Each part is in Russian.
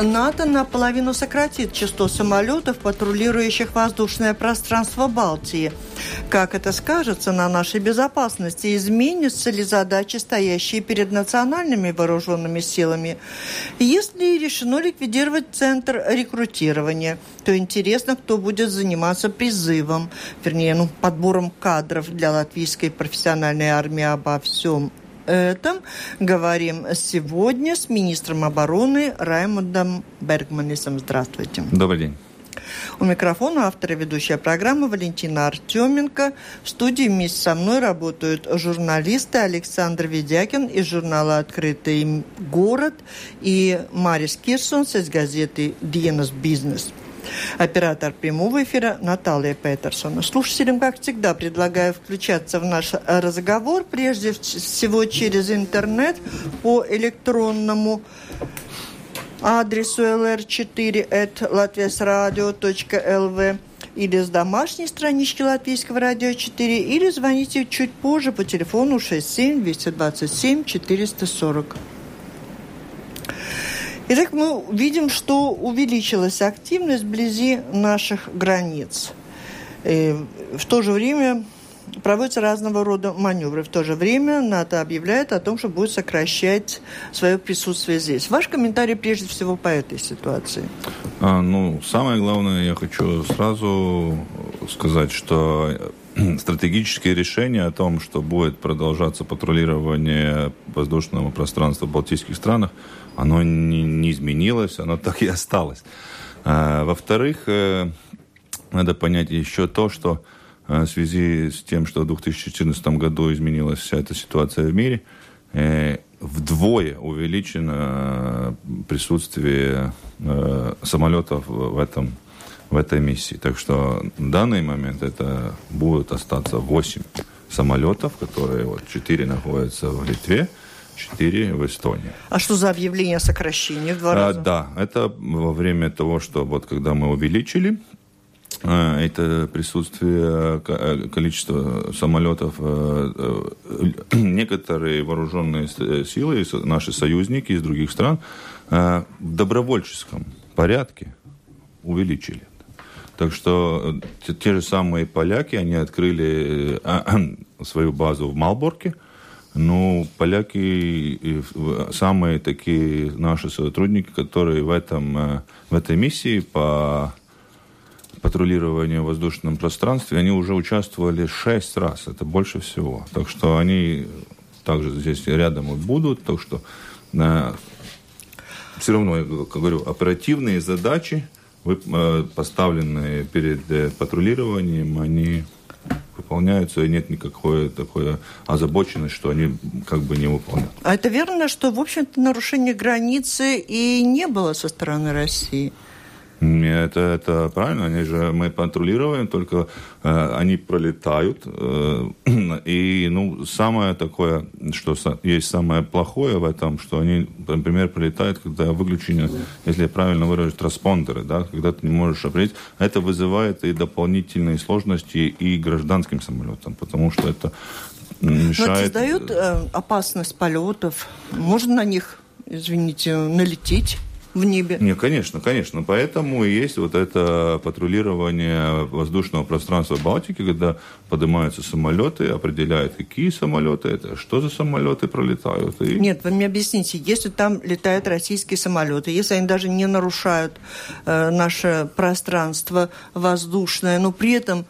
НАТО наполовину сократит число самолетов, патрулирующих воздушное пространство Балтии. Как это скажется на нашей безопасности? Изменятся ли задачи, стоящие перед национальными вооруженными силами? Если решено ликвидировать центр рекрутирования, то интересно, кто будет заниматься призывом, вернее, ну, подбором кадров для латвийской профессиональной армии обо всем этом говорим сегодня с министром обороны Раймондом Бергманисом. Здравствуйте. Добрый день. У микрофона автора ведущая программы Валентина Артеменко. В студии вместе со мной работают журналисты Александр Ведякин из журнала «Открытый город» и Марис Кирсонс из газеты «Диенас Бизнес». Оператор прямого эфира Наталья Петерсон. Слушателям, как всегда, предлагаю включаться в наш разговор, прежде всего через интернет по электронному адресу lr4.latviasradio.lv или с домашней странички Латвийского радио 4, или звоните чуть позже по телефону 67 227 440. Итак, мы видим, что увеличилась активность вблизи наших границ. И в то же время проводятся разного рода маневры. В то же время НАТО объявляет о том, что будет сокращать свое присутствие здесь. Ваш комментарий прежде всего по этой ситуации? А, ну, самое главное, я хочу сразу сказать, что стратегические решения о том, что будет продолжаться патрулирование воздушного пространства в Балтийских странах, оно не, не изменилось, оно так и осталось. А, во-вторых, э, надо понять еще то, что э, в связи с тем, что в 2014 году изменилась вся эта ситуация в мире, э, вдвое увеличено присутствие самолетов в этом в этой миссии. Так что в данный момент это будут остаться 8 самолетов, которые вот 4 находятся в Литве, 4 в Эстонии. А что за объявление о сокращении в два а, раза? Да, это во время того, что вот когда мы увеличили а, это присутствие э, количества самолетов. Э, э, некоторые вооруженные силы, наши союзники из других стран, в добровольческом порядке увеличили. Так что те, те же самые поляки, они открыли свою базу в Малборке, ну, поляки самые такие наши сотрудники, которые в, этом, э, в этой миссии по патрулированию в воздушном пространстве, они уже участвовали шесть раз. Это больше всего. Так что они также здесь рядом и будут. Так что на, все равно, я говорю, оперативные задачи, э, поставленные перед э, патрулированием, они выполняются, и нет никакой такой озабоченности, что они как бы не выполняют. А это верно, что, в общем-то, нарушение границы и не было со стороны России? Это, это правильно, они же мы патрулируем, только э, они пролетают. Э, и ну, самое такое, что есть самое плохое в этом, что они, например, пролетают, когда выключены, если я правильно выражусь, транспондеры, да, когда ты не можешь определить. Это вызывает и дополнительные сложности и гражданским самолетам, потому что это мешает... Но это создает э, опасность полетов? Можно на них, извините, налететь? В небе. Не, конечно, конечно. Поэтому и есть вот это патрулирование воздушного пространства Балтики, когда поднимаются самолеты, определяют, какие самолеты это, что за самолеты пролетают. И... Нет, вы мне объясните, если там летают российские самолеты, если они даже не нарушают э, наше пространство воздушное, но при этом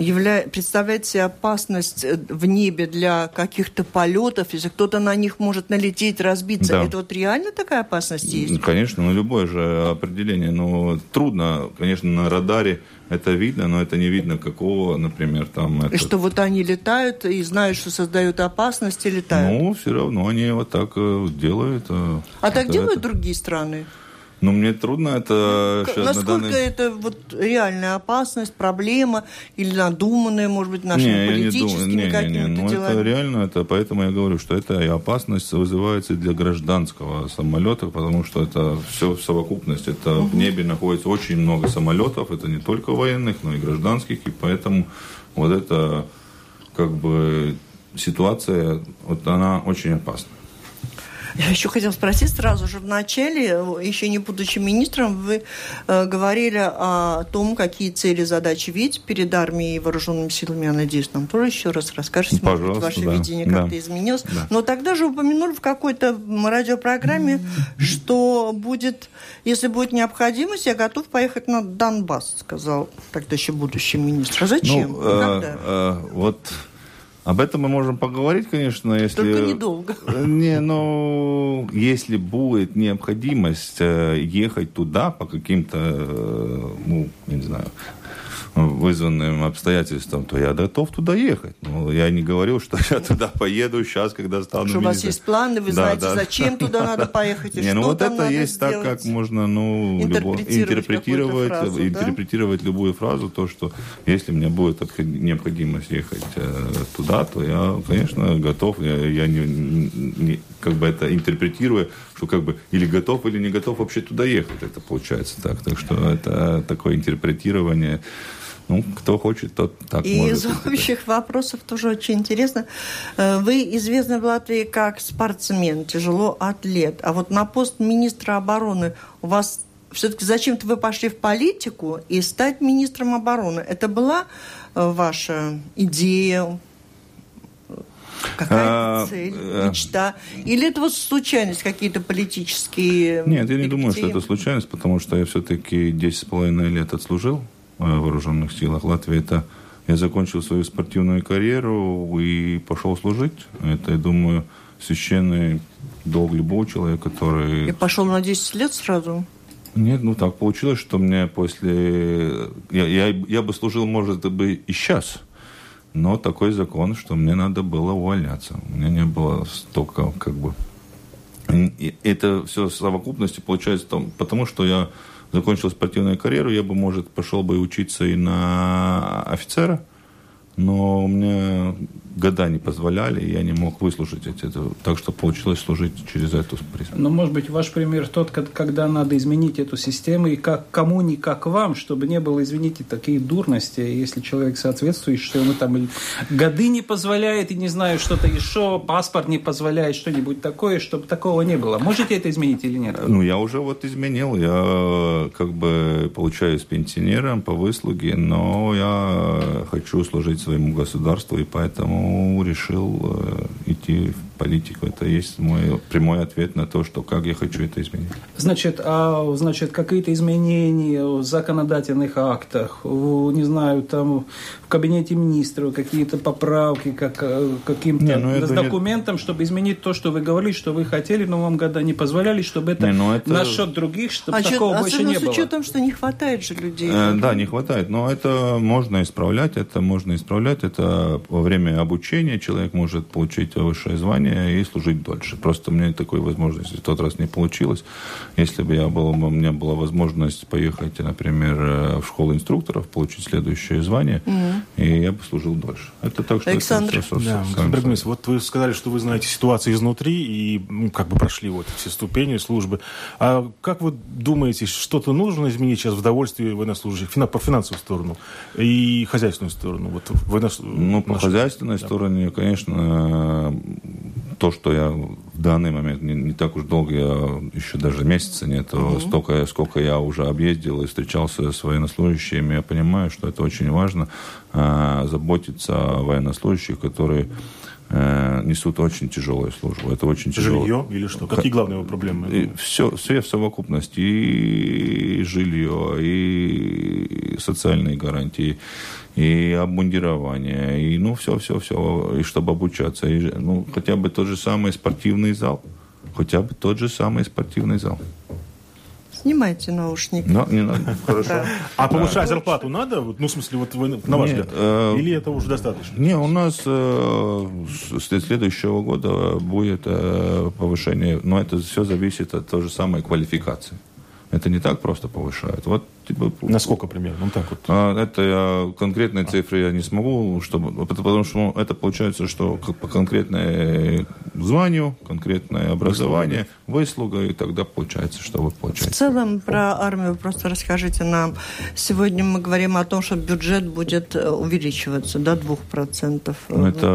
явля... представляет себе опасность э, в небе для каких-то полетов, если кто-то на них может налететь, разбиться. Да. Это вот реально такая опасность есть? Конечно, ну любое же определение. Но ну, трудно, конечно, на радаре это видно, но это не видно какого, например, там... И что вот они летают и знают, что создают опасность, и летают? Ну, все равно они вот так э, делают. Э, а так делают это... другие страны? Ну, мне трудно это... Насколько на данный... это вот реальная опасность, проблема или надуманная, может быть, нашими не, политическими не какими-то не, не. Ну, делами? это реально, это, поэтому я говорю, что это и опасность вызывается для гражданского самолета, потому что это все в совокупности. Это угу. в небе находится очень много самолетов, это не только военных, но и гражданских, и поэтому вот эта как бы ситуация, вот она очень опасна. Я еще хотела спросить сразу же в начале, еще не будучи министром, вы э, говорили о том, какие цели, задачи видите перед армией и вооруженными силами. Я надеюсь, нам тоже еще раз расскажете, Пожалуйста, может быть, ваше да. видение как-то да. изменилось. Да. Но тогда же упомянули в какой-то радиопрограмме, mm-hmm. что будет, если будет необходимость, я готов поехать на Донбасс, сказал тогда еще будущий министр. А зачем? Ну, э, э, вот об этом мы можем поговорить, конечно, если... Только недолго. Не, ну, если будет необходимость э, ехать туда по каким-то, э, ну, не знаю, вызванным обстоятельствам, то я готов туда ехать. Но я не говорил, что я туда поеду сейчас, когда стану Что у вас есть планы, вы да, знаете, да. зачем туда надо поехать, и не, что ну вот там это надо есть сделать. так, как можно ну, интерпретировать, любо, интерпретировать, фразу, интерпретировать да? любую фразу, то, что если мне будет необходимость ехать э, туда, то я, конечно, готов. Я, я не, не, как бы это интерпретирую, что как бы или готов, или не готов вообще туда ехать. Это получается так. Так что это такое интерпретирование. Ну, кто хочет, тот так И может. из общих вопросов тоже очень интересно. Вы известны в Латвии как спортсмен, тяжело атлет. А вот на пост министра обороны у вас все-таки зачем-то вы пошли в политику и стать министром обороны. Это была ваша идея, Какая цель, мечта? Или это вот случайность, какие-то политические... Нет, я не думаю, что это случайность, потому что я все-таки 10,5 лет отслужил в вооруженных силах Латвии. Это я закончил свою спортивную карьеру и пошел служить. Это, я думаю, священный долг любого человека, который... И пошел на 10 лет сразу? Нет, ну так получилось, что мне после... Я, я, я бы служил, может быть, и сейчас. Но такой закон, что мне надо было увольняться. У меня не было столько, как бы... И это все в совокупности получается, там, потому что я закончил спортивную карьеру, я бы, может, пошел бы учиться и на офицера, но у меня года не позволяли, и я не мог выслушать это. Так что получилось служить через эту призму. Но, может быть, ваш пример тот, когда надо изменить эту систему, и как кому не как вам, чтобы не было, извините, такие дурности, если человек соответствует, что ему там годы не позволяет, и не знаю, что-то еще, паспорт не позволяет, что-нибудь такое, чтобы такого не было. Можете это изменить или нет? Ну, я уже вот изменил. Я как бы получаюсь пенсионером по выслуге, но я хочу служить своему государству, и поэтому решил э, идти в политику. Это есть мой прямой ответ на то, что как я хочу это изменить. Значит, а значит какие-то изменения в законодательных актах, в, не знаю, там в кабинете министров, какие-то поправки как, каким-то не, ну, с документом, не... чтобы изменить то, что вы говорили, что вы хотели, но вам года не позволяли, чтобы это, не, ну это... на счет других, чтобы а такого чё, больше не было. с учетом, что не хватает же людей. Э, да, не хватает, но это можно исправлять, это можно исправлять, это во время обучения человек может получить высшее звание и служить дольше. Просто мне такой возможности в тот раз не получилось. Если бы я был, у меня была возможность поехать, например, в школу инструкторов, получить следующее звание, mm-hmm. и я бы служил дольше. Это так что Александр. Это все, да, Александр вот вы сказали, что вы знаете ситуацию изнутри и ну, как бы прошли вот все ступени службы. А как вы думаете, что-то нужно изменить сейчас в довольстве военнослужащих по финансовую сторону и хозяйственную сторону? Вот военнос... Ну, по хозяйственной да. стороне, конечно, то, что я в данный момент не, не так уж долго, я еще даже месяца нет, mm-hmm. столько, сколько я уже объездил и встречался с военнослужащими, я понимаю, что это очень важно, а, заботиться о военнослужащих, которые э, несут очень тяжелую службу. Это очень тяжело. Жилье или что? Какие главные его проблемы? И все, все в совокупности. И жилье, и социальные гарантии, и обмундирование, и ну все, все, все, и чтобы обучаться, и, ну хотя бы тот же самый спортивный зал, хотя бы тот же самый спортивный зал. Снимайте наушники. Но, не надо. Хорошо. А повышать зарплату надо? Ну, в смысле, вот вы, на ваш взгляд? Э, Или это уже достаточно? Не, у нас э, с следующего года будет э, повышение, но это все зависит от той же самой квалификации. Это не так просто повышают. Вот Типа, Насколько примерно? Ну, так вот. А, это я, конкретные цифры я не смогу, чтобы, потому что это получается, что по конкретной званию, конкретное образование, выслуга, и тогда получается, что вы получаете. В целом про армию просто расскажите нам. Сегодня мы говорим о том, что бюджет будет э, увеличиваться до 2%. Ну, это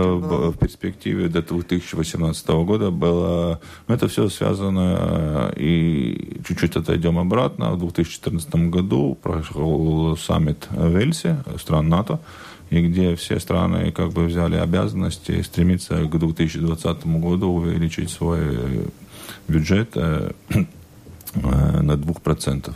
в перспективе до 2018 года было... Ну, это все связано, э, и чуть-чуть отойдем обратно. В 2014 году прошел саммит Вельсе, стран НАТО, и где все страны как бы взяли обязанности стремиться к 2020 году увеличить свой бюджет э, э, на 2%.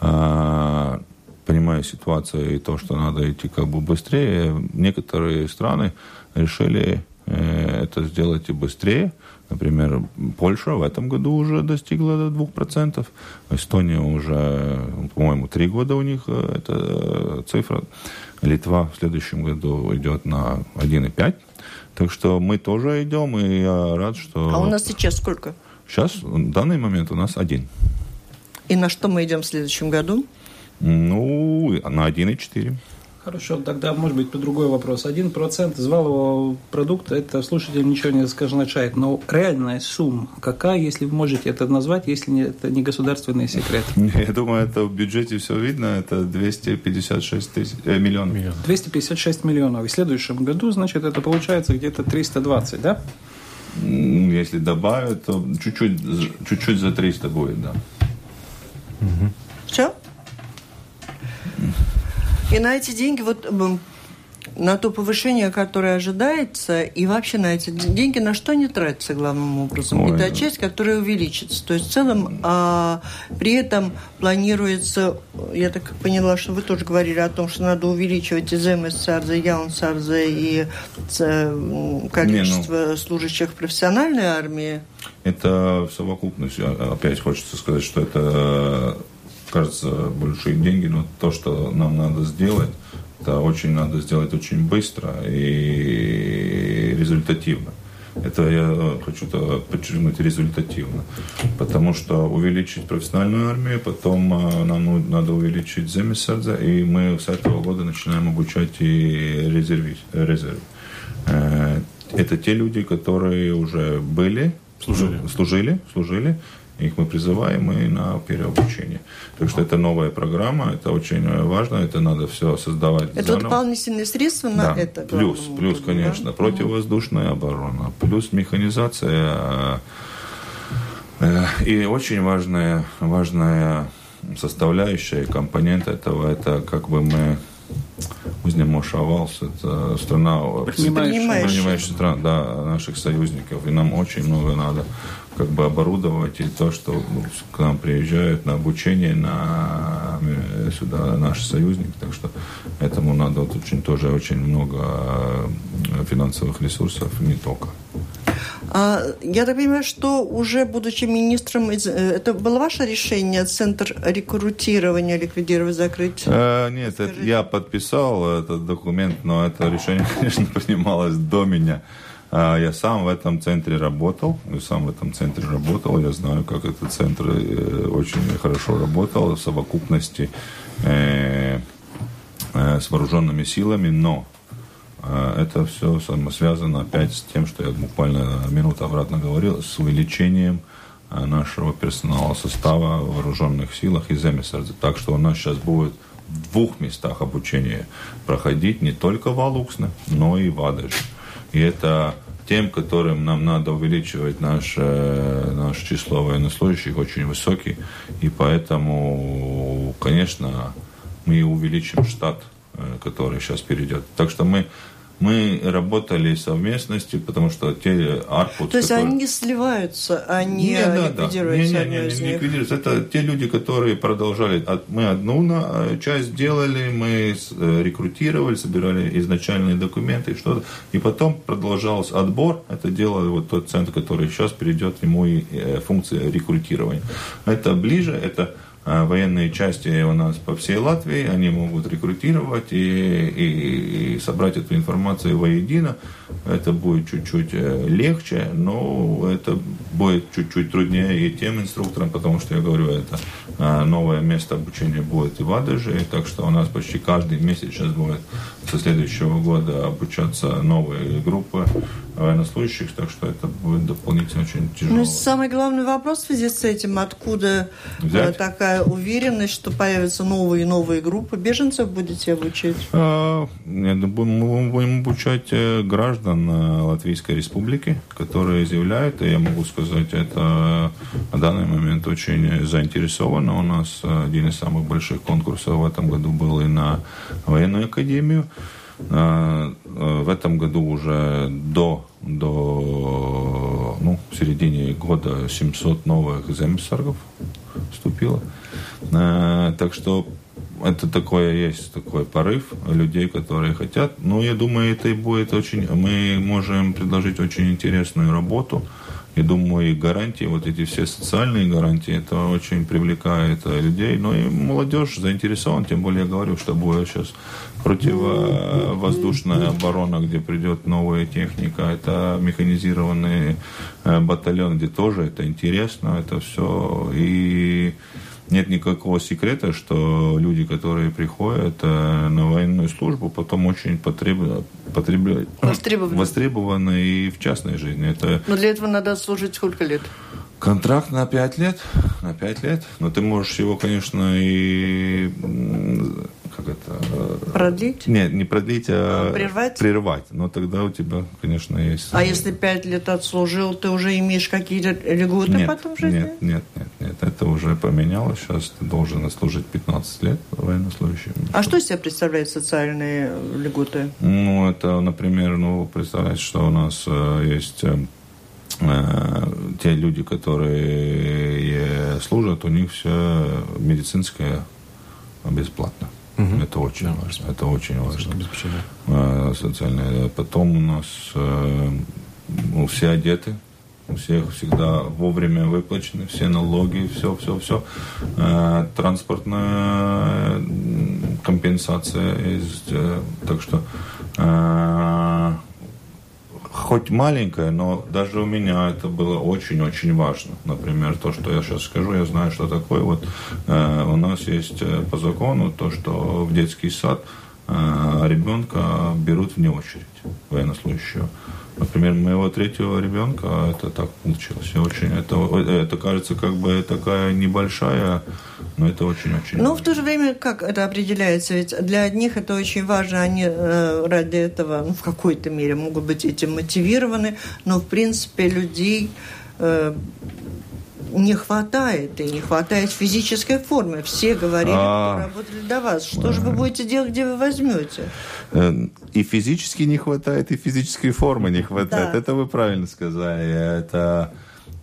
А, понимая ситуацию и то, что надо идти как бы быстрее, некоторые страны решили э, это сделать и быстрее. Например, Польша в этом году уже достигла до 2%. Эстония уже, по-моему, три года у них эта цифра. Литва в следующем году идет на 1,5. Так что мы тоже идем, и я рад, что... А у нас сейчас сколько? Сейчас, в данный момент у нас один. И на что мы идем в следующем году? Ну, на 1,4. Хорошо, тогда, может быть, по другой вопрос. Один процент из валового продукта, это слушателям ничего не означает, но реальная сумма какая, если вы можете это назвать, если не, это не государственный секрет? Я думаю, это в бюджете все видно, это 256 тысяч, э, миллионов. 256 миллионов. И в следующем году, значит, это получается где-то 320, да? Если добавят, то чуть-чуть, чуть-чуть за 300 будет, да. Угу. Все? И на эти деньги, вот на то повышение, которое ожидается, и вообще на эти деньги на что не тратятся главным образом? Ой. Это часть, которая увеличится. То есть в целом а, при этом планируется, я так поняла, что вы тоже говорили о том, что надо увеличивать и ЗМС-САРЗа, и ЯУН-САРЗа, и количество Не, ну, служащих профессиональной армии. Это в совокупности. Опять хочется сказать, что это кажется, большие деньги, но то, что нам надо сделать, это очень надо сделать очень быстро и результативно. Это я хочу подчеркнуть результативно. Потому что увеличить профессиональную армию, потом а, нам ну, надо увеличить земесердзе, и мы с этого года начинаем обучать и резерви, резерв. Э, это те люди, которые уже были, служили, служили, служили их мы призываем и на переобучение. Так что это новая программа, это очень важно, это надо все создавать. Это заново. дополнительные средства на да. это? Плюс, плюс, конечно, да? противовоздушная оборона, плюс механизация. Э, и очень важная, важная составляющая, компонент этого, это как бы мы Узнемошавалс, это страна, принимающая, принимающая страна, да, наших союзников, и нам очень много надо как бы оборудовать и то, что к нам приезжают на обучение на э, сюда наши союзники, так что этому надо вот очень тоже очень много э, финансовых ресурсов, не только. А, я так понимаю, что уже будучи министром, э, это было ваше решение, центр рекрутирования ликвидировать, закрыть? Э, нет, это я подписал этот документ, но это решение, конечно, принималось до меня. А, я сам в этом центре работал, я сам в этом центре работал, я знаю, как этот центр э, очень хорошо работал в совокупности э, э, с вооруженными силами, но это все связано опять с тем, что я буквально минуту обратно говорил, с увеличением нашего персонала состава в вооруженных силах и земесердзе. Так что у нас сейчас будет в двух местах обучения проходить не только в Алуксне, но и в Адыше. И это тем, которым нам надо увеличивать наше, наше число военнослужащих, очень высокий. И поэтому, конечно, мы увеличим штат, э, который сейчас перейдет. Так что мы мы работали совместности, потому что те арпут... То есть которые... они сливаются, они не, да, ликвидируются? Да. Не, не, не, не, не ликвидируются. Это те люди, которые продолжали. Мы одну э, часть делали, мы э, рекрутировали, собирали изначальные документы и что-то. И потом продолжался отбор. Это делал вот тот центр, который сейчас перейдет ему и э, функция рекрутирования. Это ближе, это военные части у нас по всей Латвии, они могут рекрутировать и, и, и собрать эту информацию воедино. Это будет чуть-чуть э, легче, но это будет чуть-чуть труднее и тем инструкторам, потому что, я говорю, это новое место обучения будет и в Адаже, так что у нас почти каждый месяц сейчас будет со следующего года обучаться новые группы военнослужащих, так что это будет дополнительно очень тяжело. Ну, самый главный вопрос в связи с этим, откуда э, Взять? такая уверенность, что появятся новые и новые группы беженцев будете обучать? А, мы будем обучать э, граждан э, Латвийской Республики, которые заявляют, и я могу сказать, это на данный момент очень заинтересовано. У нас один из самых больших конкурсов в этом году был и на военную академию. А, а, в этом году уже до, до ну, середине года 700 новых земсаргов вступило. А, так что это такое есть такой порыв людей, которые хотят. Но я думаю, это и будет очень. Мы можем предложить очень интересную работу я думаю, и гарантии, вот эти все социальные гарантии, это очень привлекает людей. Ну и молодежь заинтересована, тем более я говорю, что будет сейчас противовоздушная оборона, где придет новая техника, это механизированный э, батальон, где тоже это интересно, это все. И нет никакого секрета, что люди, которые приходят э, на военную службу, потом очень потреб... Потреб... востребованы. востребованы и в частной жизни. Это... Но для этого надо служить сколько лет? Контракт на пять лет, на пять лет. Но ты можешь его, конечно, и как это... Э, продлить? Нет, не продлить, а, а прервать? Прервать. Но тогда у тебя, конечно, есть... А если пять лет отслужил, ты уже имеешь какие-то льготы нет, потом в жизни? Нет, нет, нет, нет. Это уже поменялось. Сейчас ты должен отслужить 15 лет военнослужащим. А что из себя представляют социальные льготы? Ну, это, например, ну, представляете, что у нас э, есть... Э, те люди, которые служат, у них все медицинское бесплатно. Угу. Это очень да. важно. Это очень важно. А, социальное. Потом у нас э, ну, все одеты, у всех всегда вовремя выплачены все налоги, все, все, все. Э, транспортная компенсация есть. Э, так что хоть маленькое, но даже у меня это было очень-очень важно. Например, то, что я сейчас скажу, я знаю, что такое. Вот э, у нас есть э, по закону то, что в детский сад ребенка берут вне очередь военнослужащего. Например, моего третьего ребенка это так получилось. И очень, это, это кажется как бы такая небольшая, но это очень-очень. Но в то же время, как это определяется? Ведь для одних это очень важно, они э, ради этого ну, в какой-то мере могут быть этим мотивированы, но в принципе людей э, не хватает, и не хватает физической формы. Все говорили, а... кто работали до вас. Что же вы будете делать, где вы возьмете? Э, и физически не хватает, и физической формы не хватает. Да. Это вы правильно сказали. Это,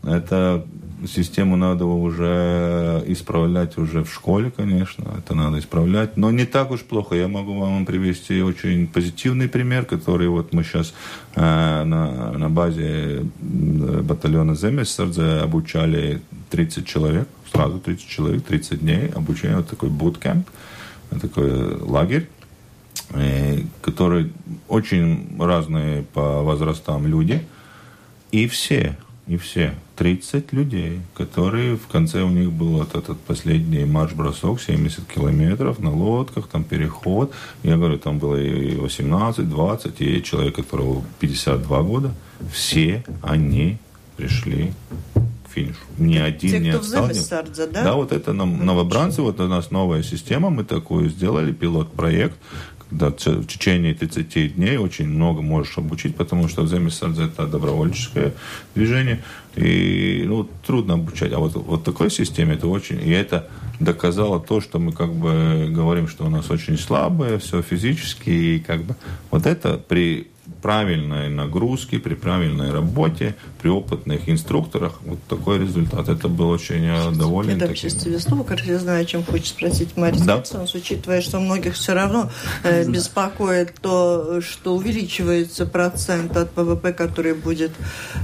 это систему надо уже исправлять уже в школе, конечно, это надо исправлять, но не так уж плохо. Я могу вам привести очень позитивный пример, который вот мы сейчас э, на, на базе батальона Земесардзе обучали 30 человек, сразу 30 человек, 30 дней обучения, вот такой буткемп, такой лагерь, э, который очень разные по возрастам люди, и все и все. 30 людей, которые в конце у них был вот этот последний марш-бросок, 70 километров на лодках, там переход. Я говорю, там было и 18, 20, и человек, которого 52 года. Все они пришли к финишу. Ни один Те, не кто отстал. да? да, вот это нам, новобранцы, вот у нас новая система, мы такую сделали, пилот-проект, да, в течение 30 дней очень много можешь обучить, потому что Земисардзе это добровольческое движение, и ну, трудно обучать. А вот, вот такой системе это очень... И это доказало то, что мы как бы говорим, что у нас очень слабое, все физически, и как бы вот это при правильной нагрузке, при правильной работе, при опытных инструкторах вот такой результат. Это был очень доволен. Да, таким. тебе слово, как я знаю, о чем хочет спросить Мария да. учитывая, что многих все равно э, беспокоит то, что увеличивается процент от ВВП, который будет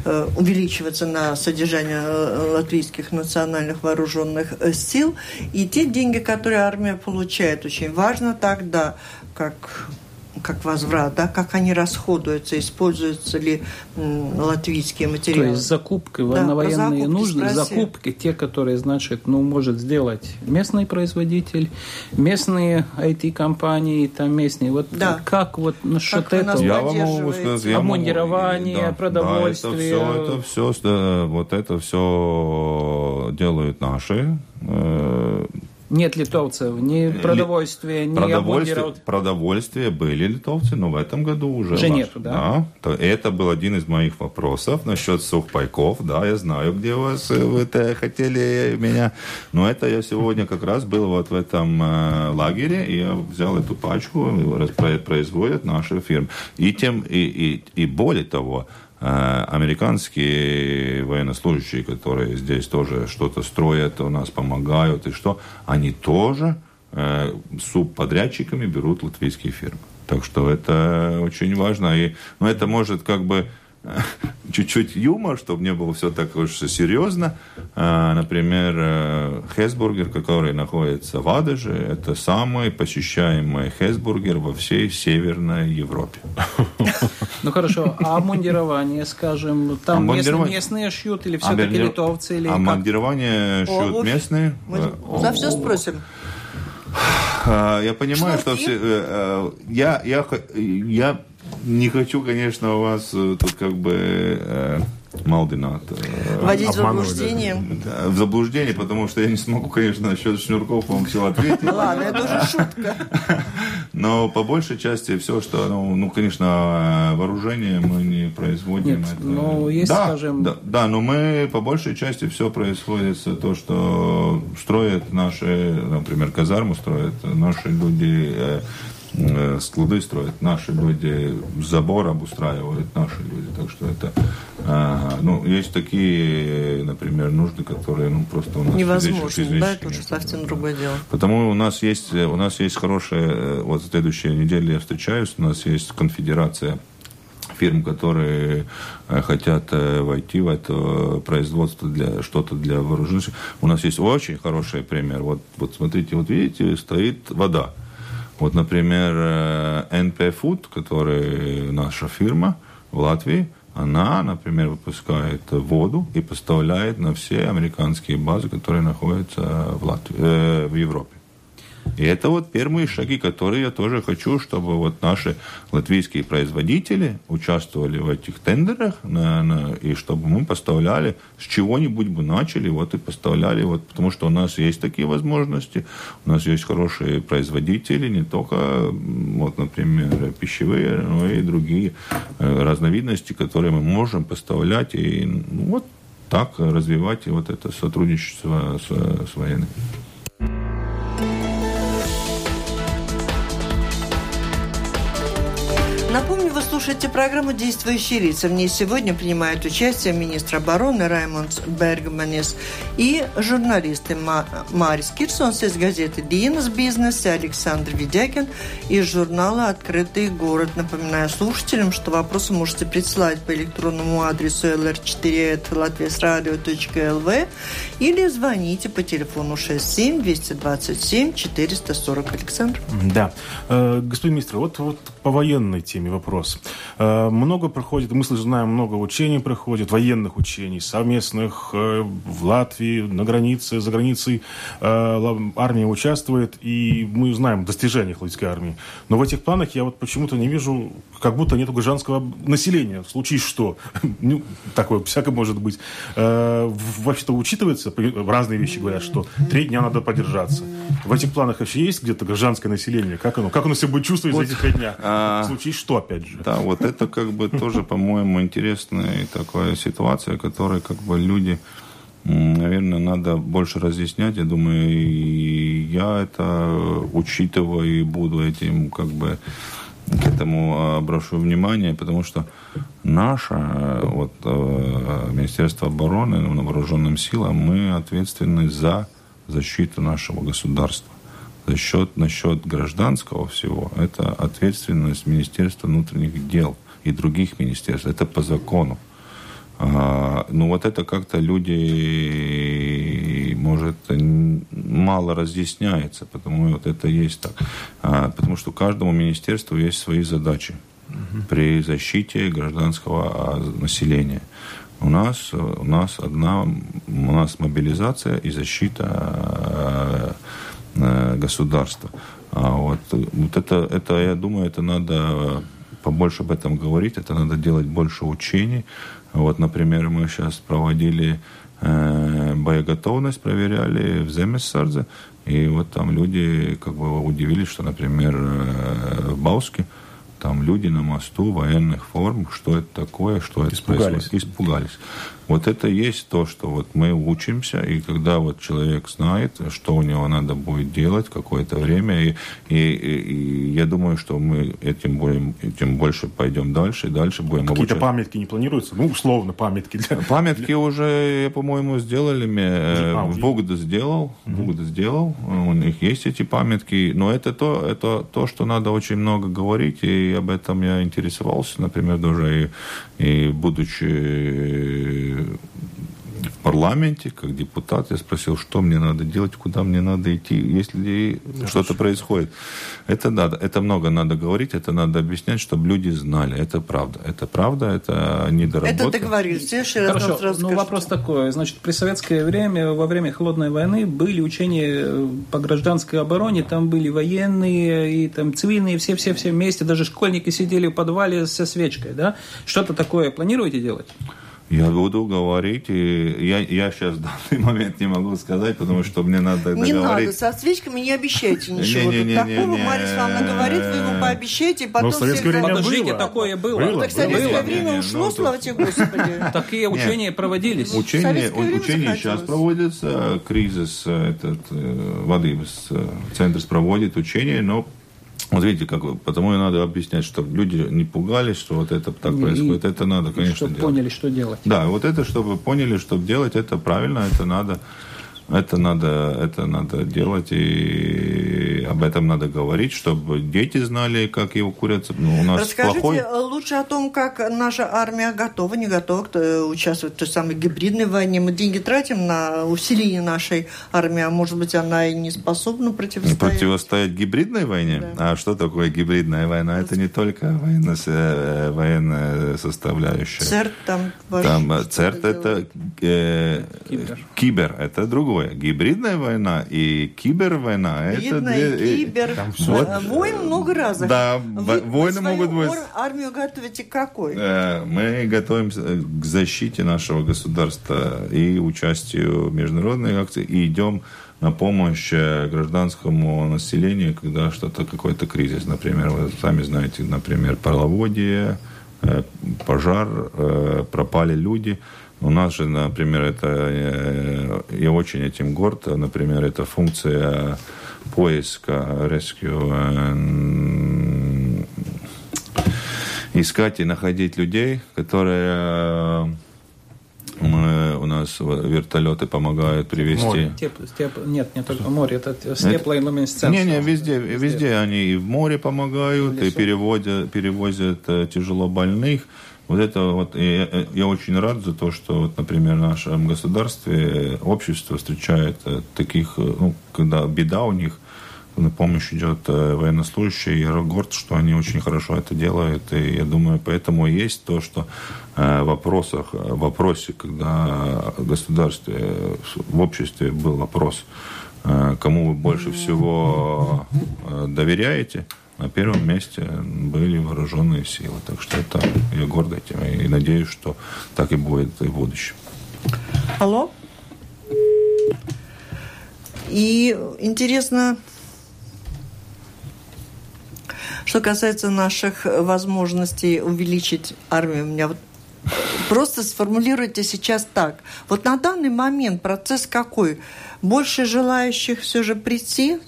э, увеличиваться на содержание э, латвийских национальных вооруженных э, сил, и те деньги, которые армия получает, очень важно тогда, как как возврат, да, как они расходуются, используются ли латвийские материалы. То есть закупки да, военные нужны, спроси. закупки те, которые, значит, ну, может сделать местный производитель, местные IT-компании, там местные. Вот да. как вот насчет как этого? Я вам могу сказать, я Обмундирование, могу, да, продовольствие. Да, это все, это все, вот это все делают наши э, нет литовцев, ни продовольствия, ни продовольствие, продовольствие были литовцы, но в этом году уже, уже нету, да? да то это был один из моих вопросов насчет сухпайков. Да, я знаю, где у вас э, вы хотели меня. Но это я сегодня как раз был вот в этом э, лагере, и я взял эту пачку, производят наши фирмы. И тем, и, и, и более того, американские военнослужащие, которые здесь тоже что-то строят, у нас помогают, и что, они тоже э, субподрядчиками берут латвийские фирмы. Так что это очень важно. И, ну, это может как бы чуть-чуть юмор, чтобы не было все так уж серьезно. А, например, э, Хесбургер, который находится в Адаже, это самый посещаемый Хесбургер во всей Северной Европе. Ну хорошо, а мундирование, скажем, там местные шьют или все-таки литовцы? Или а мундирование шьют местные? За все спросим. Я понимаю, что все... Э, э, я, я, я не хочу, конечно, у вас э, тут как бы э, Малдинат. Э, Вводить в заблуждение. Да, в заблуждение, потому что я не смогу, конечно, насчет шнурков вам все ответить. Ладно, это уже шутка. Но по большей части все, что, ну, ну конечно, вооружение мы не производим. Нет, это... ну, есть, да, скажем... Да, да, но мы по большей части все происходит то, что строят наши, например, казарму строят наши люди, Э, склады строят наши люди, забор обустраивают наши люди. Так что это, а, ну, есть такие, например, нужды, которые, ну, просто у нас невозможно, физически, да, это уже совсем другое дело. Потому у нас есть, у нас есть хорошая, э, вот следующая неделя я встречаюсь, у нас есть конфедерация фирм, которые э, хотят войти в это производство для что-то для вооруженных. У нас есть очень хороший пример. Вот, вот смотрите, вот видите, стоит вода. Вот, например, NP э, Food, который наша фирма в Латвии, она, например, выпускает воду и поставляет на все американские базы, которые находятся в, Латвии, э, в Европе. И это вот первые шаги, которые я тоже хочу, чтобы вот наши латвийские производители участвовали в этих тендерах, на, на, и чтобы мы поставляли, с чего-нибудь бы начали, вот и поставляли, вот, потому что у нас есть такие возможности, у нас есть хорошие производители, не только, вот, например, пищевые, но и другие э, разновидности, которые мы можем поставлять, и ну, вот так развивать вот это сотрудничество с, с военными. Напомню, вы слушаете программу «Действующие лица». В ней сегодня принимают участие министр обороны Раймондс Бергманис и журналисты Марис Кирсонс из газеты «Диенас Бизнес» и Александр Ведякин из журнала «Открытый город». Напоминаю слушателям, что вопросы можете присылать по электронному адресу lr4.latviasradio.lv или звоните по телефону 67 227 440. Александр. Да. Э, господин министр, вот, вот по военной теме теме вопрос. Э, много проходит, мы знаем, много учений проходит, военных учений, совместных э, в Латвии, на границе, за границей. Э, армия участвует, и мы знаем достижения латвийской армии. Но в этих планах я вот почему-то не вижу, как будто нет гражданского населения. В случае что? Ну, такое всякое может быть. Вообще-то учитывается, разные вещи говорят, что три дня надо подержаться. В этих планах вообще есть где-то гражданское население? Как оно? Как оно себя будет чувствовать вот, за эти три дня? А... В случае что? Что, опять же. Да, вот это как бы тоже, по-моему, интересная такая ситуация, которая как бы люди, наверное, надо больше разъяснять. Я думаю, и я это учитываю и буду этим как бы к этому обращу внимание, потому что наше вот, Министерство обороны, ну, вооруженным силам, мы ответственны за защиту нашего государства. За счет, насчет гражданского всего, это ответственность Министерства внутренних дел и других министерств. Это по закону. А, ну вот это как-то люди, может, мало разъясняется, потому вот это есть так. А, потому что каждому министерству есть свои задачи угу. при защите гражданского а, населения. У нас, у нас одна, у нас мобилизация и защита государства. А вот, вот это, это, я думаю, это надо побольше об этом говорить, это надо делать больше учений, вот, например, мы сейчас проводили э, боеготовность, проверяли в Земессардзе, и вот там люди как бы удивились, что, например, э, в Бауске там люди на мосту военных форм, что это такое, что это Испугались. происходит. Испугались. Вот это есть то, что вот мы учимся, и когда вот человек знает, что у него надо будет делать какое-то время, и, и, и, я думаю, что мы этим будем, этим больше пойдем дальше, и дальше будем Какие-то памятки не планируются? Ну, условно, памятки. Для... Памятки уже, по-моему, сделали. А, Бугда сделал, Бугда сделал, у них есть эти памятки, но это то, это то, что надо очень много говорить, и об этом я интересовался, например, даже и, и будучи в парламенте, как депутат, я спросил, что мне надо делать, куда мне надо идти, если что-то происходит. Это надо, это много надо говорить, это надо объяснять, чтобы люди знали. Это правда. Это правда, это недоработка. Это договорились. Хорошо, ну вопрос такой. Значит, при советское время, во время Холодной войны были учения э, по гражданской обороне, там были военные и там цивильные, все-все-все вместе, даже школьники сидели в подвале со свечкой, да? Что-то такое планируете делать? Я буду говорить, и я, я сейчас в данный момент не могу сказать, потому что мне надо Не надо, со свечками не обещайте ничего. Не, не, не, Такого не, Мария Ивановна говорит, вы ему пообещаете, потом... Но в советское время Подождите, такое было. было так советское время ушло, слава тебе Господи. Такие учения проводились. Учения, учения сейчас проводятся, кризис этот, э, воды, э, центр проводит учения, но вот видите, как, потому и надо объяснять, чтобы люди не пугались, что вот это так и, происходит. Это надо, конечно, чтобы делать. поняли, что делать. Да, вот это, чтобы поняли, что делать, это правильно, это надо это надо, это надо делать, и об этом надо говорить, чтобы дети знали, как его курятся. Ну, у нас Расскажите плохой... лучше о том, как наша армия готова, не готова кто участвовать в той самой гибридной войне. Мы деньги тратим на усиление нашей армии, а может быть, она и не способна противостоять. Противостоять гибридной войне? Да. А что такое гибридная война? Это не только военно, э, военная составляющая. ЦЕРТ там... Там э, ЦЕРТ это... Э, кибер. Кибер, это другое другое. Гибридная война и кибервойна. Гибридная, это две... кибер. Там вот. Войн много разных. Да, Вы войны могут быть. армию готовите какой? Э, мы готовимся к защите нашего государства и участию в международных акциях, и идем на помощь э, гражданскому населению, когда что-то, какой-то кризис. Например, вы сами знаете, например, половодье, э, пожар, пропали люди – у нас же, например, это э, я очень этим горд, например, это функция поиска, rescue, э, искать и находить людей, которые мы, у нас вертолеты помогают привести. Море. Теп, степ, нет, не только море, это с. Не, не, везде, везде, везде они и в море помогают, и переводят, перевозят э, тяжело больных. Вот это вот, я, я очень рад за то, что, вот, например, в нашем государстве общество встречает э, таких, э, ну, когда беда у них, на помощь идет э, военнослужащий, я горд, что они очень хорошо это делают, и я думаю, поэтому есть то, что в вопросах, в вопросе, когда в государстве, в обществе был вопрос, кому вы больше всего доверяете, на первом месте были вооруженные силы. Так что это я горд этим и надеюсь, что так и будет и в будущем. Алло? И интересно, что касается наших возможностей увеличить армию, у меня вот просто сформулируйте сейчас так. Вот на данный момент процесс какой? Больше желающих все же прийти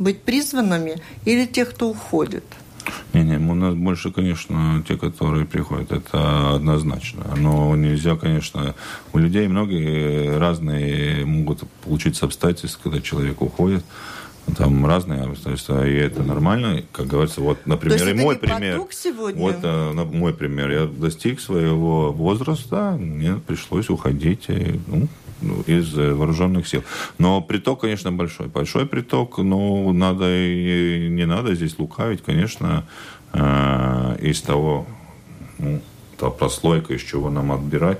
быть призванными или тех, кто уходит? Не, не, у нас больше, конечно, те, которые приходят, это однозначно. Но нельзя, конечно, у людей многие разные могут получиться обстоятельства, когда человек уходит. Там разные обстоятельства, и это нормально. Как говорится, вот, например, и мой пример. Сегодня? Вот э, мой пример. Я достиг своего возраста, мне пришлось уходить. И, ну, из э, вооруженных сил. Но приток, конечно, большой. Большой приток, но надо и не надо здесь лукавить, конечно, э, из того, ну, та прослойка, из чего нам отбирать,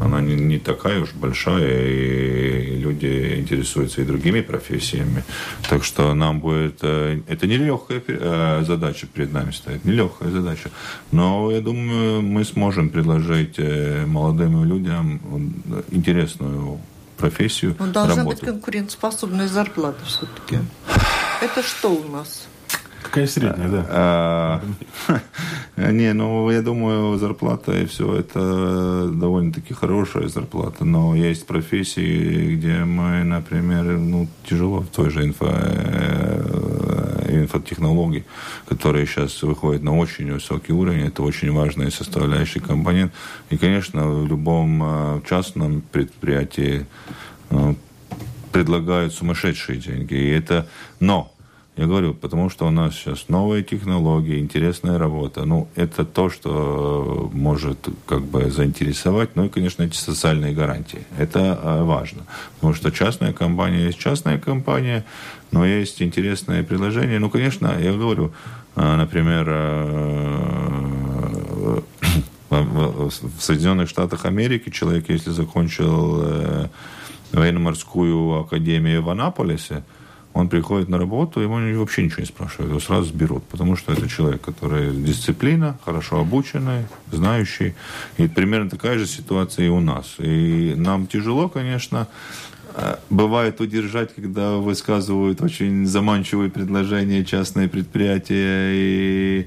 она не, не такая уж большая, и люди интересуются и другими профессиями. Так что нам будет... Э, это нелегкая э, задача перед нами стоит, нелегкая задача. Но я думаю, мы сможем предложить э, молодым людям интересную профессию. Но должна работу. быть конкурентоспособная зарплата все-таки. Это что у нас? Какая средняя, да? А, не, ну, я думаю, зарплата и все это довольно-таки хорошая зарплата, но есть профессии, где мы, например, ну, тяжело в той же инфо, э, инфотехнологии, которые сейчас выходят на очень высокий уровень, это очень важный составляющий компонент. И, конечно, в любом э, частном предприятии э, предлагают сумасшедшие деньги. И это... Но я говорю, потому что у нас сейчас новые технологии, интересная работа. Ну, это то, что может как бы заинтересовать. Ну и, конечно, эти социальные гарантии. Это а, важно. Потому что частная компания есть частная компания, но есть интересные предложения. Ну, конечно, я говорю, а, например, в Соединенных Штатах Америки человек, если закончил э, военно-морскую академию в Анаполисе, он приходит на работу, ему вообще ничего не спрашивают, его сразу берут, потому что это человек, который дисциплина, хорошо обученный, знающий. И примерно такая же ситуация и у нас. И нам тяжело, конечно, э, бывает удержать, когда высказывают очень заманчивые предложения частные предприятия и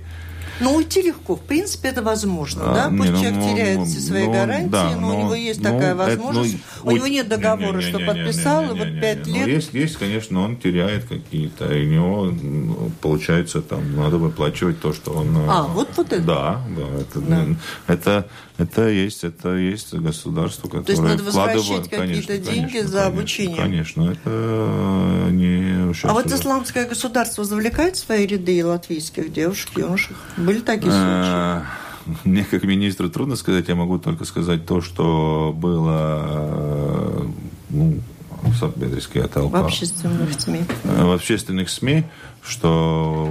но уйти легко. В принципе, это возможно. А, да? Пусть не, человек ну, теряет ну, все свои ну, гарантии, да, но, но у него есть ну, такая возможность. Это, ну, у него нет договора, не, не, не, что подписал, и вот пять лет. Ну, есть, есть, конечно, он теряет какие-то. И у него получается там надо выплачивать то, что он. А, вот вот это. Да, да. Это, да. это это есть, это есть государство, которое То есть надо возвращать какие-то деньги конечно, за обучение? Конечно, это не... А вот исламское государство завлекает в свои ряды латвийских девушек, юношек? Были такие а, случаи? Мне как министру трудно сказать, я могу только сказать то, что было ну, в толпа. В общественных СМИ. В общественных СМИ, что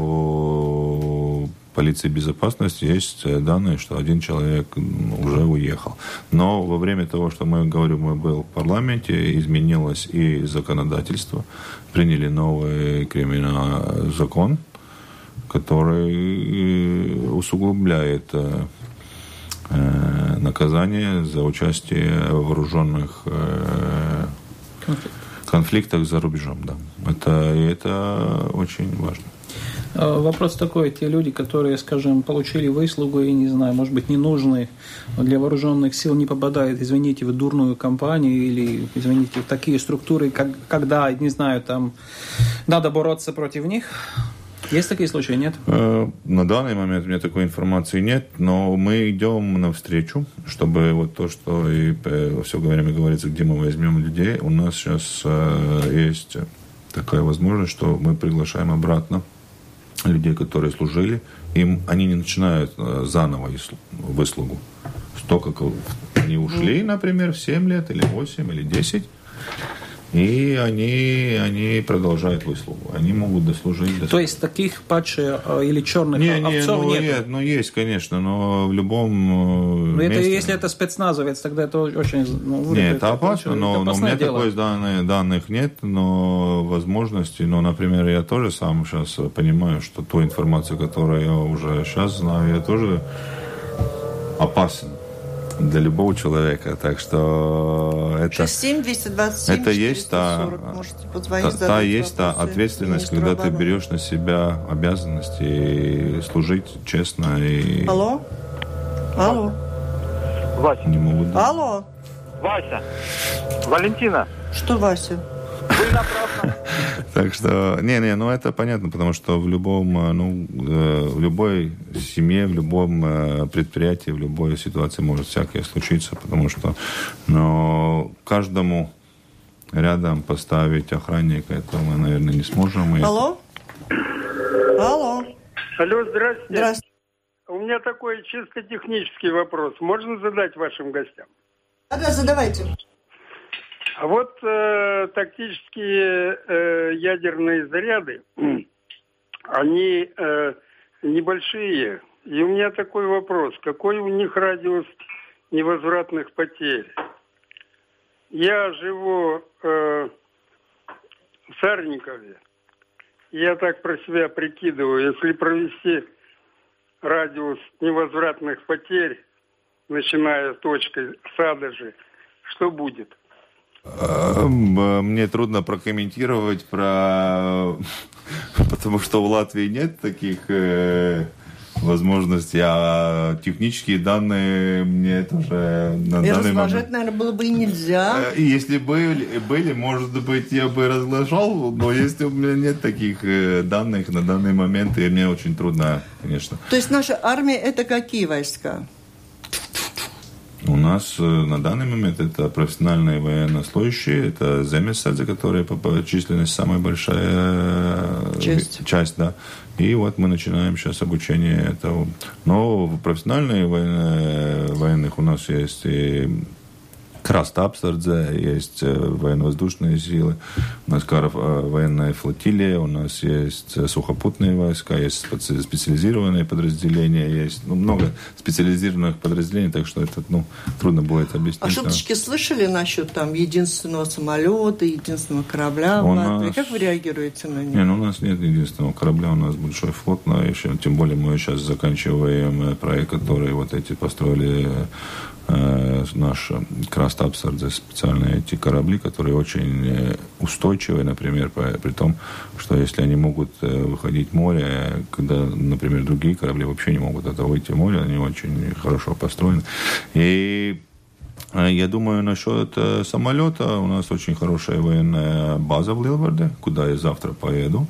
полиции безопасности есть э, данные, что один человек уже уехал. Но во время того, что мы говорим, мы был в парламенте, изменилось и законодательство, приняли новый криминальный закон, который э, усугубляет э, наказание за участие в вооруженных конфликтах за рубежом. Да. Это, это очень важно. Э, вопрос такой, те люди, которые, скажем, получили выслугу и, не знаю, может быть, ненужные для вооруженных сил, не попадают, извините, в дурную компанию или, извините, в такие структуры, как, когда, не знаю, там, надо бороться против них, есть такие случаи, нет? Э, на данный момент у меня такой информации нет, но мы идем навстречу, чтобы вот то, что и э, все время говорится, где мы возьмем людей, у нас сейчас есть такая возможность, что мы приглашаем обратно людей, которые служили, им они не начинают э, заново выслугу. Столько они ушли, например, в 7 лет или 8 или 10, и они, они продолжают выслугу. Они могут дослужить. дослужить. То есть таких патчей э, или черных не, не, овцов ну, нет? Нет, ну есть, конечно, но в любом э, ну, это, Если это спецназовец, тогда это очень... Ну, нет, это опасно, но, это но у меня дело. такой данных, данных нет, но возможности, но, например, я тоже сам сейчас понимаю, что ту информацию, которую я уже сейчас знаю, я тоже опасен для любого человека. Так что это, 67 227 это есть та, та, та есть та ответственность, когда ты берешь на себя обязанности служить честно. И... Алло? Алло? Вася. Не могут. Алло? Вася. Валентина. Что, Вася? Так что, не-не, ну это понятно, потому что в любом, э, ну, э, в любой семье, в любом э, предприятии, в любой ситуации может всякое случиться, потому что, но каждому рядом поставить охранника, это мы, наверное, не сможем. Алло? Алло? Алло, здравствуйте. Здравствуйте. У меня такой чисто технический вопрос. Можно задать вашим гостям? Да, да, задавайте. А вот э, тактические э, ядерные заряды, они э, небольшие. И у меня такой вопрос. Какой у них радиус невозвратных потерь? Я живу э, в Сарникове. Я так про себя прикидываю. Если провести радиус невозвратных потерь, начиная с точки Садожи, что будет? Мне трудно прокомментировать про... Потому что в Латвии нет таких э, возможностей, а технические данные мне тоже на и данный момент... наверное, было бы и нельзя. Э, если были, были, может быть, я бы разглашал, но если у меня нет таких э, данных на данный момент, и мне очень трудно, конечно. То есть наша армия это какие войска? У нас э, на данный момент это профессиональные военнослужащие, это земесадзе, которые по численности самая большая э, часть. часть, да. И вот мы начинаем сейчас обучение этого. Но в профессиональные военные, военных у нас есть и Крasta apsardze, есть э, военно-воздушные силы, у нас э, военная флотилия, у нас есть э, сухопутные войска, есть специализированные подразделения, есть ну, много специализированных подразделений, так что это ну, трудно будет объяснить. А шуточки слышали насчет там единственного самолета, единственного корабля у нас... Как вы реагируете на них? Не, ну, у нас нет единственного корабля, у нас большой флот, но еще, тем более мы сейчас заканчиваем проект, который вот эти построили Э, наш Крастапсардзе, специальные эти корабли, которые очень э, устойчивые, например, при том, что если они могут э, выходить в море, когда, например, другие корабли вообще не могут это выйти в море, они очень хорошо построены. И я думаю, насчет самолета. У нас очень хорошая военная база в Лилварде, куда я завтра поеду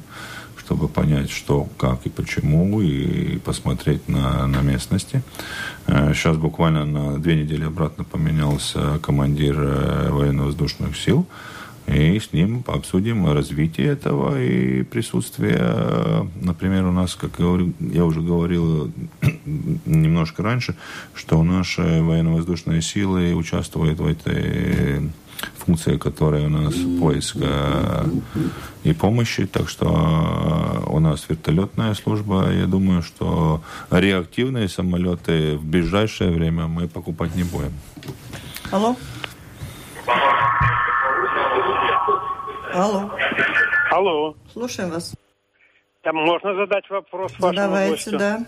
чтобы понять, что, как и почему, и посмотреть на, на местности. Э, сейчас буквально на две недели обратно поменялся командир э, военно-воздушных сил, и с ним обсудим развитие этого и присутствие, например, у нас, как я уже говорил немножко раньше, что наши военно-воздушные силы участвуют в этой функция, которая у нас поиск и помощи. Так что э, у нас вертолетная служба. Я думаю, что реактивные самолеты в ближайшее время мы покупать не будем. Алло. Алло. Алло. Слушаем вас. Там можно задать вопрос вашему Задавайте, гостю? да.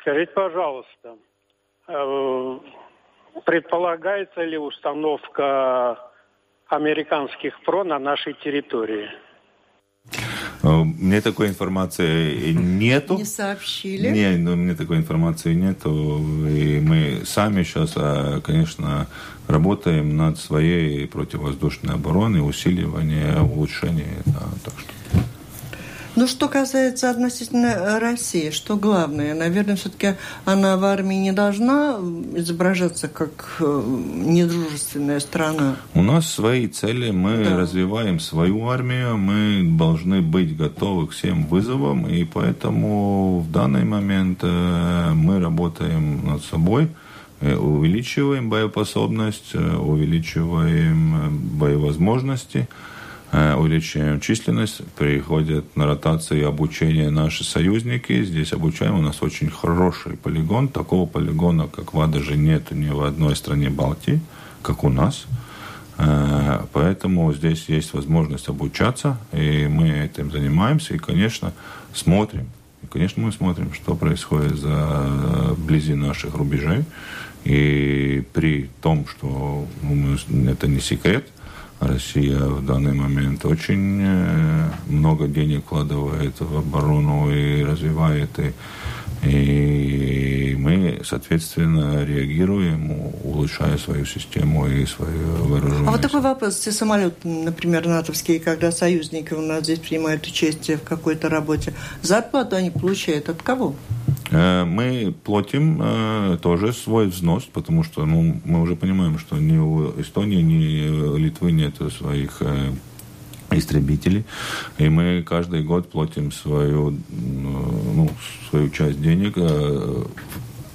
Скажите, пожалуйста, э, Предполагается ли установка американских ПРО на нашей территории? Э, мне такой информации нету. Не сообщили? Не, ну, мне такой информации нету. И мы сами сейчас, а, конечно, работаем над своей противовоздушной обороной, усиливанием, улучшением. Да, так ну, что касается относительно России, что главное? Наверное, все-таки она в армии не должна изображаться как э, недружественная страна. У нас свои цели, мы да. развиваем свою армию, мы должны быть готовы к всем вызовам, и поэтому в данный момент э, мы работаем над собой э, увеличиваем боеспособность, увеличиваем боевозможности, Э, увеличиваем численность, приходят на ротации и обучение наши союзники. Здесь обучаем. У нас очень хороший полигон. Такого полигона, как в Адаже, нет ни в одной стране Балтии, как у нас. Э, поэтому здесь есть возможность обучаться, и мы этим занимаемся, и, конечно, смотрим. И, конечно, мы смотрим, что происходит за вблизи наших рубежей. И при том, что ну, это не секрет – Россия в данный момент очень э, много денег вкладывает в оборону и развивает. И, и мы, соответственно, реагируем, улучшая свою систему и свою вооружение. А вот такой вопрос. Все самолеты, например, натовские, когда союзники у нас здесь принимают участие в какой-то работе, зарплату они получают от кого? Э, мы платим э, тоже свой взнос, потому что ну, мы уже понимаем, что ни у Эстонии, ни у Литвы нет своих э, истребителей. И мы каждый год платим свою, ну, свою часть денег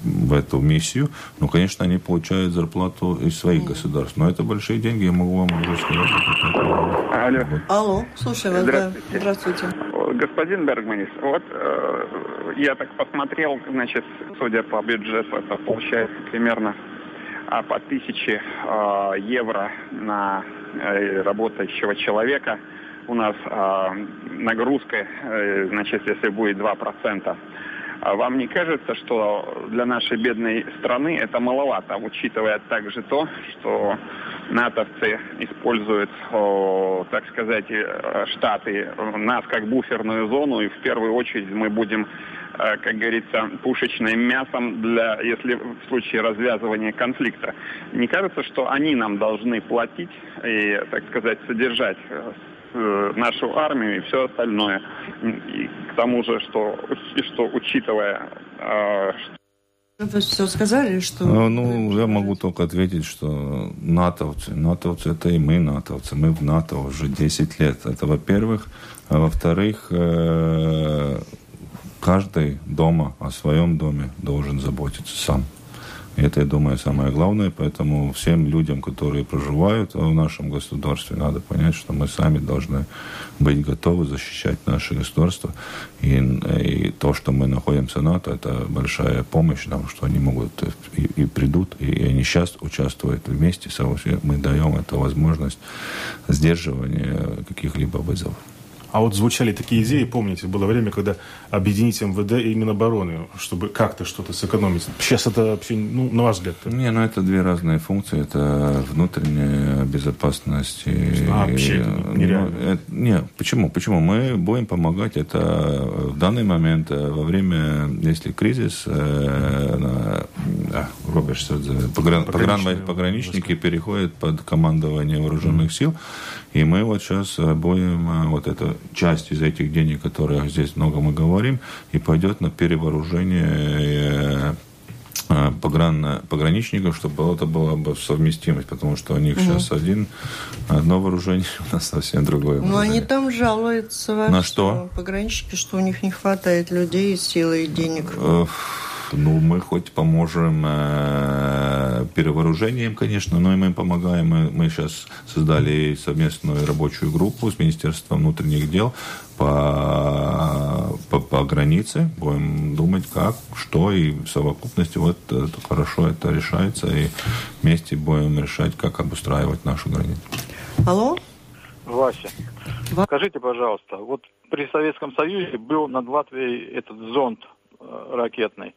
в эту миссию. Ну, конечно, они получают зарплату из своих государств. Но это большие деньги, я могу вам уже сказать. Алло. Алло, слушай вас, Здравствуйте. Да. Здравствуйте. Господин Бергманис, вот э, я так посмотрел, значит, судя по бюджету, это получается примерно а, по тысяче э, евро на э, работающего человека. У нас э, нагрузка, э, значит, если будет 2%, а вам не кажется, что для нашей бедной страны это маловато, учитывая также то, что натовцы используют, так сказать, э, штаты, нас как буферную зону, и в первую очередь мы будем э, как говорится, пушечным мясом для, если в случае развязывания конфликта. Не кажется, что они нам должны платить и, так сказать, содержать Э, нашу армию и все остальное. И к тому же, что, и что учитывая... Э, вы все сказали, что... Ну, ну, я могу только ответить, что натовцы, натовцы это и мы натовцы, мы в НАТО уже 10 лет. Это во-первых. А во-вторых, э, каждый дома о своем доме должен заботиться сам. Это, я думаю, самое главное. Поэтому всем людям, которые проживают в нашем государстве, надо понять, что мы сами должны быть готовы защищать наше государство. И, и то, что мы находимся в НАТО, это большая помощь нам, что они могут и, и придут, и они сейчас участвуют вместе. Мы даем эту возможность сдерживания каких-либо вызовов. А вот звучали такие идеи, помните, было время, когда объединить МВД и Минобороны, чтобы как-то что-то сэкономить. Сейчас это вообще, ну, на ваш взгляд? -то... Не, ну это две разные функции. Это внутренняя безопасность. И, а, вообще нереально. Ну, это, не, почему? Почему? Мы будем помогать. Это в данный момент, э, во время, если кризис, э, погран, пограничники, пограничники переходят под командование вооруженных сил. И мы вот сейчас э, будем э, вот эту часть из этих денег, которые здесь много мы говорим, и пойдет на перевооружение э, погран, пограничников, чтобы это была бы совместимость, потому что у них угу. сейчас один, одно вооружение, у нас совсем другое. Но они там жалуются на что? Пограничники, что у них не хватает людей, силы и денег. Ну, мы хоть поможем э, перевооружением, конечно, но и мы помогаем. Мы, мы сейчас создали совместную рабочую группу с Министерством внутренних дел по, по, по границе. Будем думать, как, что, и в совокупности вот это хорошо это решается, и вместе будем решать, как обустраивать нашу границу. Алло? Вася, Ва... скажите, пожалуйста, вот при Советском Союзе был над Латвией этот зонд Э, ракетной.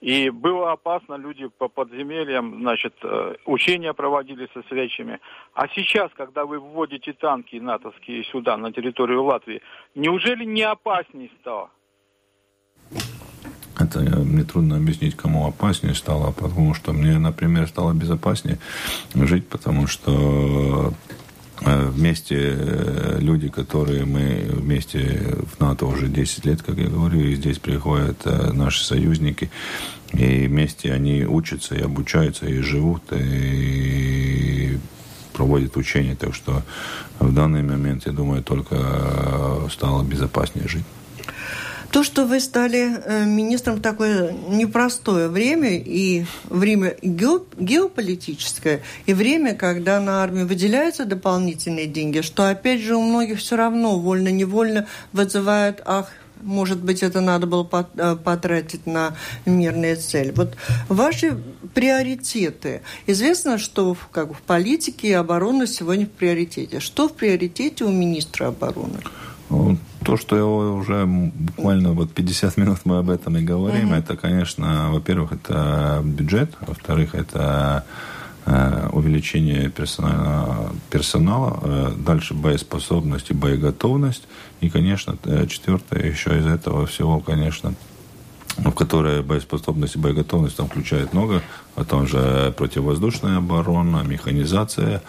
И было опасно, люди по подземельям, значит, э, учения проводили со свечами. А сейчас, когда вы вводите танки натовские сюда, на территорию Латвии, неужели не опаснее стало? Это мне трудно объяснить, кому опаснее стало, потому что мне, например, стало безопаснее жить, потому что Э, вместе э, люди, которые мы вместе в НАТО уже 10 лет, как я говорю, и здесь приходят э, наши союзники, и вместе они учатся и обучаются, и живут, и проводят учения. Так что в данный момент, я думаю, только стало безопаснее жить. То, что вы стали э, министром в такое непростое время, и время геополитическое, и время, когда на армию выделяются дополнительные деньги, что, опять же, у многих все равно вольно-невольно вызывает «ах, может быть, это надо было э, потратить на мирные цели. Вот ваши приоритеты. Известно, что как в политике оборона сегодня в приоритете. Что в приоритете у министра обороны? То, что уже буквально вот 50 минут мы об этом и говорим, mm-hmm. это, конечно, во-первых, это бюджет, во-вторых, это э, увеличение персонала, персонала, э, дальше боеспособность и боеготовность, и, конечно, э, четвертое еще из этого всего, конечно, в которой боеспособность и боеготовность там включает много, а том же противовоздушная оборона, механизация,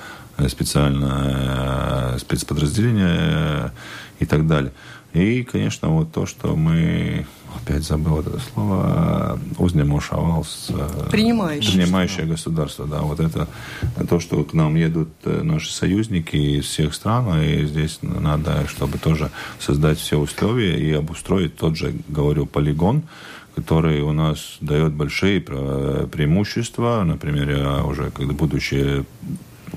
специальное спецподразделение и так далее. И, конечно, вот то, что мы, опять забыл это слово, Узнемошавалс, э, принимающее, принимающее государство, да, вот это то, что к нам едут э, наши союзники из всех стран, и здесь надо, чтобы тоже создать все условия и обустроить тот же, говорю, полигон, который у нас дает большие преимущества. Например, я уже, когда будучи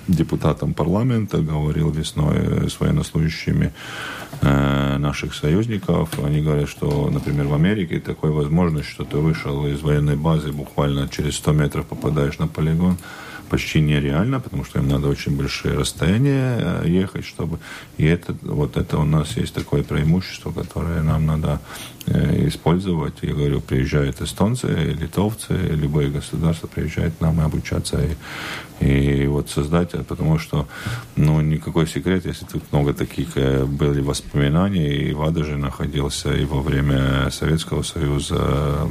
депутатом парламента, говорил весной с военнослужащими наших союзников. Они говорят, что, например, в Америке такой возможность, что ты вышел из военной базы, буквально через 100 метров попадаешь на полигон, почти нереально, потому что им надо очень большие расстояния э, ехать, чтобы... И это, вот это у нас есть такое преимущество, которое нам надо э, использовать. Я говорю, приезжают эстонцы, литовцы, любое государство приезжает к нам и обучаться, и, и вот создать, потому что, ну, никакой секрет, если тут много таких э, были воспоминаний, и Вада же находился и во время Советского Союза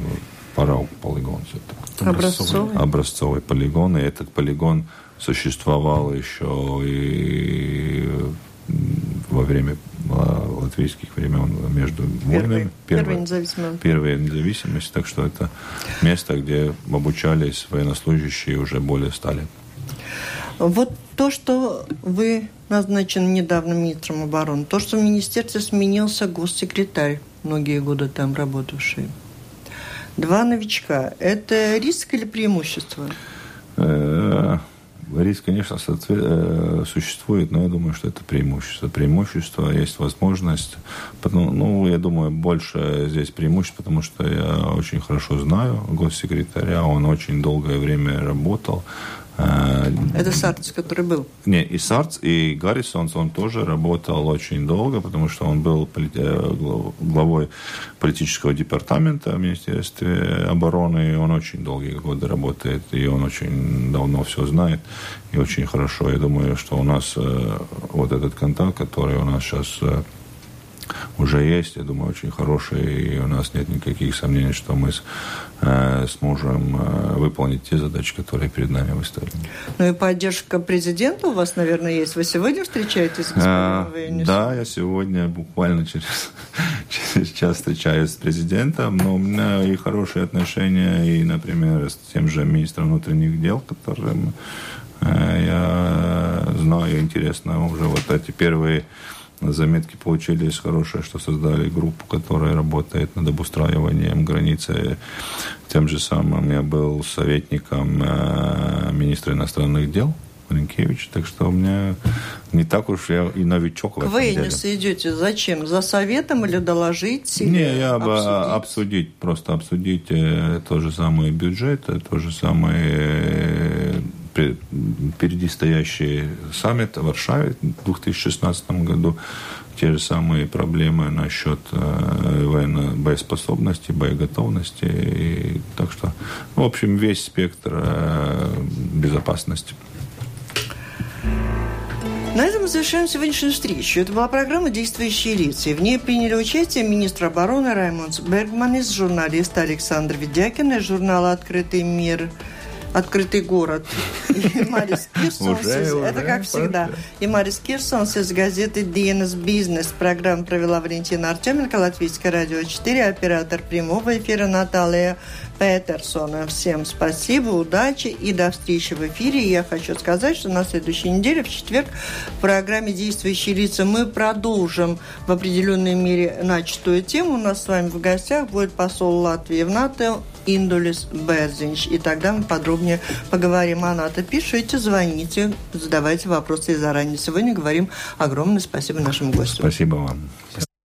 Парау полигон все-таки. Образцовый. Образцовый полигон. И этот полигон существовал еще и во время латвийских времен между войнами. Первая независимость. Первая независимость. Так что это место, где обучались военнослужащие уже более ста лет. Вот то, что вы назначены недавно министром обороны, то, что в министерстве сменился госсекретарь, многие годы там работавший. Два новичка. Это риск или преимущество? Риск, конечно, э, существует, но я думаю, что это преимущество. Преимущество есть возможность. Ну, я думаю, больше здесь преимуществ, потому что я очень хорошо знаю госсекретаря. Он очень долгое время работал. Э, Это Сарц, который был? Не, и Сарц, и Гаррисонс, он тоже работал очень долго, потому что он был э, главой политического департамента в Министерстве обороны, и он очень долгие годы работает, и он очень давно все знает, и очень хорошо. Я думаю, что у нас э, вот этот контакт, который у нас сейчас уже есть, я думаю, очень хороший, и у нас нет никаких сомнений, что мы с, э, сможем э, выполнить те задачи, которые перед нами выставлены. Ну и поддержка президента у вас, наверное, есть. Вы сегодня встречаетесь с господином а, Да, я сегодня буквально через, через час встречаюсь с президентом, но у меня и хорошие отношения, и, например, с тем же министром внутренних дел, которым э, я знаю, интересно уже вот эти первые Заметки получились хорошие, что создали группу, которая работает над обустраиванием границы. Тем же самым я был советником э, министра иностранных дел Ренкевич, так что у меня не так уж я и новичок в этом Вы деле. идете зачем? За советом или доложить? Или не, я бы обсудить? обсудить, просто обсудить э, то же самое бюджет, то же самое впереди стоящий саммит в Варшаве в 2016 году, те же самые проблемы насчет э, военной боеспособности, боеготовности. И, так что, в общем, весь спектр э, безопасности. На этом мы завершаем сегодняшнюю встречу. Это была программа «Действующие лица». В ней приняли участие министр обороны Раймонд Бергманис, журналист Александр Ведякин из журнала «Открытый мир», открытый город. И Марис Кирсонс, это как всегда. И Марис Кирсонс из газеты «DNS Бизнес». Программу провела Валентина Артеменко, Латвийское радио 4, оператор прямого эфира Наталья Петерсона. Всем спасибо, удачи и до встречи в эфире. Я хочу сказать, что на следующей неделе, в четверг, в программе «Действующие лица» мы продолжим в определенной мере начатую тему. У нас с вами в гостях будет посол Латвии в НАТО Индулис Берзинч. И тогда мы подробнее поговорим о НАТО. Пишите, звоните, задавайте вопросы заранее. Сегодня говорим огромное спасибо нашему гостю. Спасибо вам.